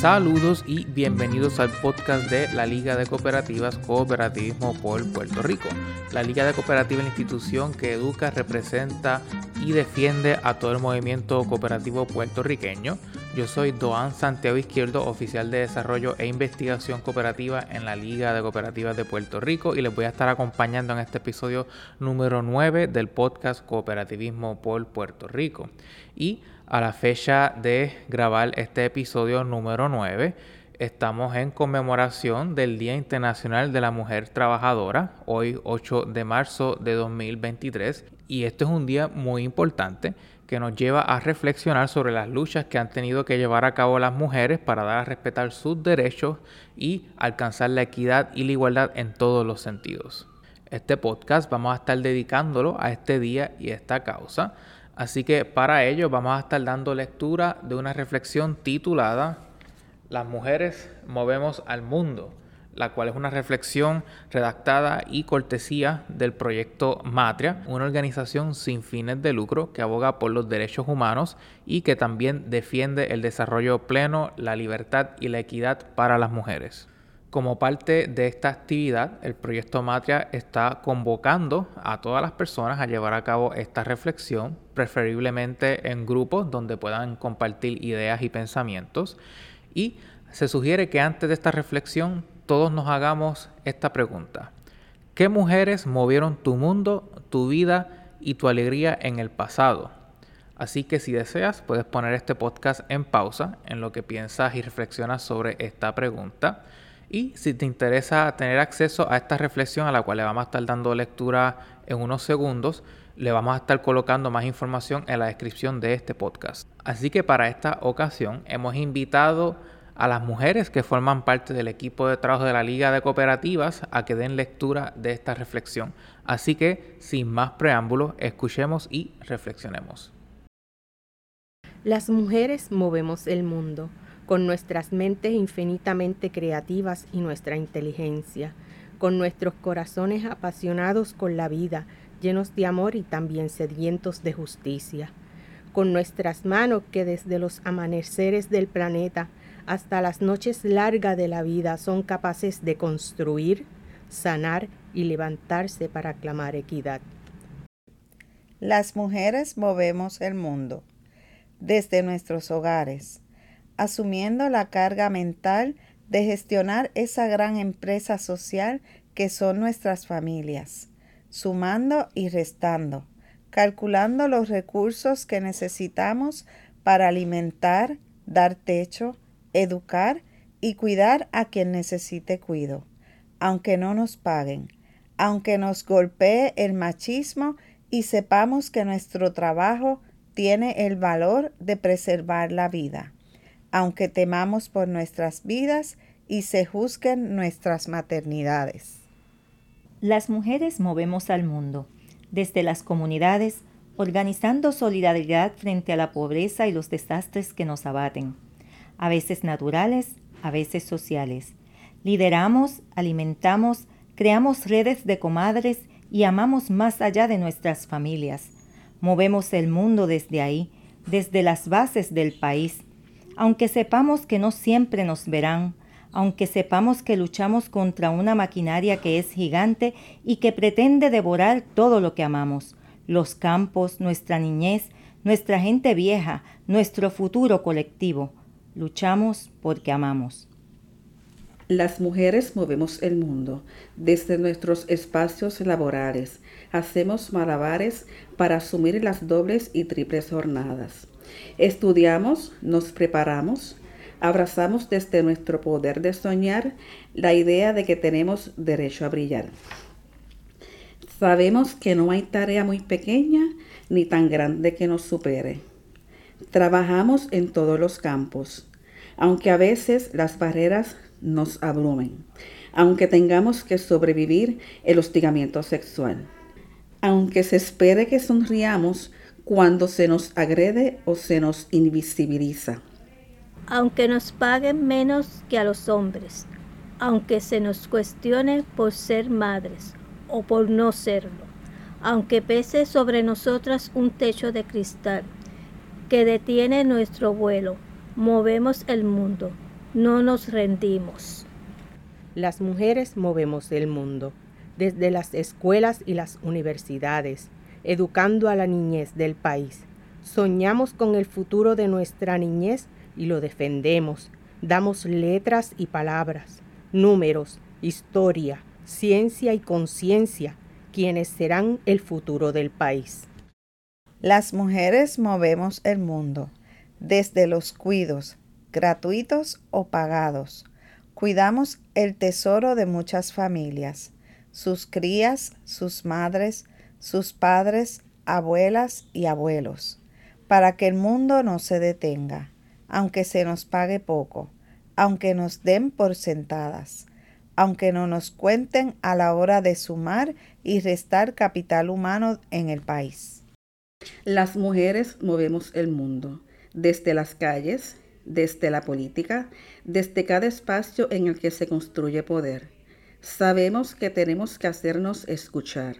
Saludos y bienvenidos al podcast de la Liga de Cooperativas Cooperativismo por Puerto Rico. La Liga de Cooperativas es la institución que educa, representa y defiende a todo el movimiento cooperativo puertorriqueño. Yo soy Doan Santiago Izquierdo, oficial de desarrollo e investigación cooperativa en la Liga de Cooperativas de Puerto Rico y les voy a estar acompañando en este episodio número 9 del podcast Cooperativismo por Puerto Rico. Y a la fecha de grabar este episodio número 9. Estamos en conmemoración del Día Internacional de la Mujer Trabajadora, hoy 8 de marzo de 2023, y este es un día muy importante que nos lleva a reflexionar sobre las luchas que han tenido que llevar a cabo las mujeres para dar a respetar sus derechos y alcanzar la equidad y la igualdad en todos los sentidos. Este podcast vamos a estar dedicándolo a este día y esta causa. Así que para ello vamos a estar dando lectura de una reflexión titulada Las mujeres movemos al mundo, la cual es una reflexión redactada y cortesía del proyecto Matria, una organización sin fines de lucro que aboga por los derechos humanos y que también defiende el desarrollo pleno, la libertad y la equidad para las mujeres. Como parte de esta actividad, el proyecto Matria está convocando a todas las personas a llevar a cabo esta reflexión, preferiblemente en grupos donde puedan compartir ideas y pensamientos. Y se sugiere que antes de esta reflexión todos nos hagamos esta pregunta. ¿Qué mujeres movieron tu mundo, tu vida y tu alegría en el pasado? Así que si deseas, puedes poner este podcast en pausa en lo que piensas y reflexionas sobre esta pregunta. Y si te interesa tener acceso a esta reflexión a la cual le vamos a estar dando lectura en unos segundos, le vamos a estar colocando más información en la descripción de este podcast. Así que para esta ocasión hemos invitado a las mujeres que forman parte del equipo de trabajo de la Liga de Cooperativas a que den lectura de esta reflexión. Así que, sin más preámbulos, escuchemos y reflexionemos. Las mujeres movemos el mundo con nuestras mentes infinitamente creativas y nuestra inteligencia, con nuestros corazones apasionados con la vida, llenos de amor y también sedientos de justicia, con nuestras manos que desde los amaneceres del planeta hasta las noches largas de la vida son capaces de construir, sanar y levantarse para clamar equidad. Las mujeres movemos el mundo desde nuestros hogares asumiendo la carga mental de gestionar esa gran empresa social que son nuestras familias, sumando y restando, calculando los recursos que necesitamos para alimentar, dar techo, educar y cuidar a quien necesite cuido, aunque no nos paguen, aunque nos golpee el machismo y sepamos que nuestro trabajo tiene el valor de preservar la vida aunque temamos por nuestras vidas y se juzguen nuestras maternidades. Las mujeres movemos al mundo, desde las comunidades, organizando solidaridad frente a la pobreza y los desastres que nos abaten, a veces naturales, a veces sociales. Lideramos, alimentamos, creamos redes de comadres y amamos más allá de nuestras familias. Movemos el mundo desde ahí, desde las bases del país, aunque sepamos que no siempre nos verán, aunque sepamos que luchamos contra una maquinaria que es gigante y que pretende devorar todo lo que amamos, los campos, nuestra niñez, nuestra gente vieja, nuestro futuro colectivo. Luchamos porque amamos. Las mujeres movemos el mundo desde nuestros espacios laborales. Hacemos malabares para asumir las dobles y triples jornadas. Estudiamos, nos preparamos, abrazamos desde nuestro poder de soñar la idea de que tenemos derecho a brillar. Sabemos que no hay tarea muy pequeña ni tan grande que nos supere. Trabajamos en todos los campos, aunque a veces las barreras nos abrumen, aunque tengamos que sobrevivir el hostigamiento sexual, aunque se espere que sonriamos cuando se nos agrede o se nos invisibiliza. Aunque nos paguen menos que a los hombres, aunque se nos cuestione por ser madres o por no serlo, aunque pese sobre nosotras un techo de cristal que detiene nuestro vuelo, movemos el mundo, no nos rendimos. Las mujeres movemos el mundo, desde las escuelas y las universidades, educando a la niñez del país. Soñamos con el futuro de nuestra niñez y lo defendemos. Damos letras y palabras, números, historia, ciencia y conciencia, quienes serán el futuro del país. Las mujeres movemos el mundo, desde los cuidos, gratuitos o pagados. Cuidamos el tesoro de muchas familias, sus crías, sus madres, sus padres, abuelas y abuelos, para que el mundo no se detenga, aunque se nos pague poco, aunque nos den por sentadas, aunque no nos cuenten a la hora de sumar y restar capital humano en el país. Las mujeres movemos el mundo, desde las calles, desde la política, desde cada espacio en el que se construye poder. Sabemos que tenemos que hacernos escuchar,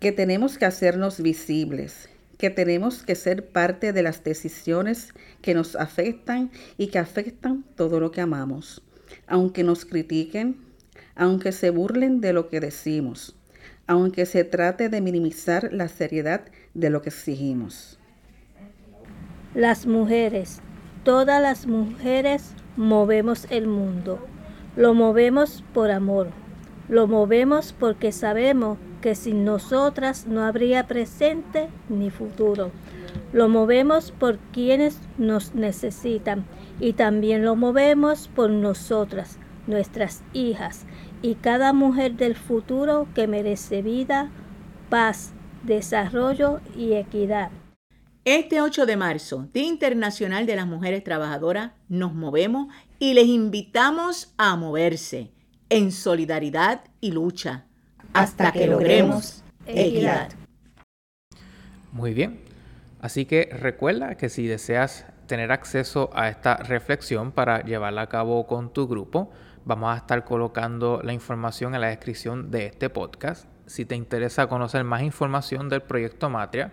que tenemos que hacernos visibles, que tenemos que ser parte de las decisiones que nos afectan y que afectan todo lo que amamos, aunque nos critiquen, aunque se burlen de lo que decimos, aunque se trate de minimizar la seriedad de lo que exigimos. Las mujeres, todas las mujeres movemos el mundo. Lo movemos por amor. Lo movemos porque sabemos que sin nosotras no habría presente ni futuro. Lo movemos por quienes nos necesitan y también lo movemos por nosotras, nuestras hijas y cada mujer del futuro que merece vida, paz, desarrollo y equidad. Este 8 de marzo, Día Internacional de las Mujeres Trabajadoras, nos movemos y les invitamos a moverse en solidaridad y lucha hasta, que, logremos equidad. Muy bien. Así que recuerda que si deseas tener acceso a esta reflexión para llevarla a cabo con tu grupo, vamos a estar colocando la información en la descripción de este podcast. Si te interesa conocer más información del proyecto Matria,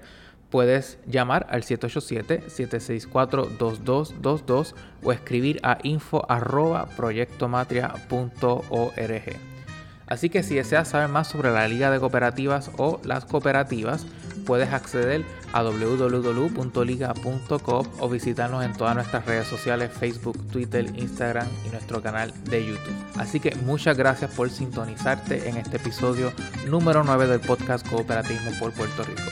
puedes llamar al 787-764-2222 o escribir a info.proyectomatria.org. Así que si deseas saber más sobre la Liga de Cooperativas o las cooperativas, puedes acceder a www.liga.coop o visitarnos en todas nuestras redes sociales, Facebook, Twitter, Instagram y nuestro canal de YouTube. Así que muchas gracias por sintonizarte en este episodio número 9 del podcast Cooperativismo por Puerto Rico.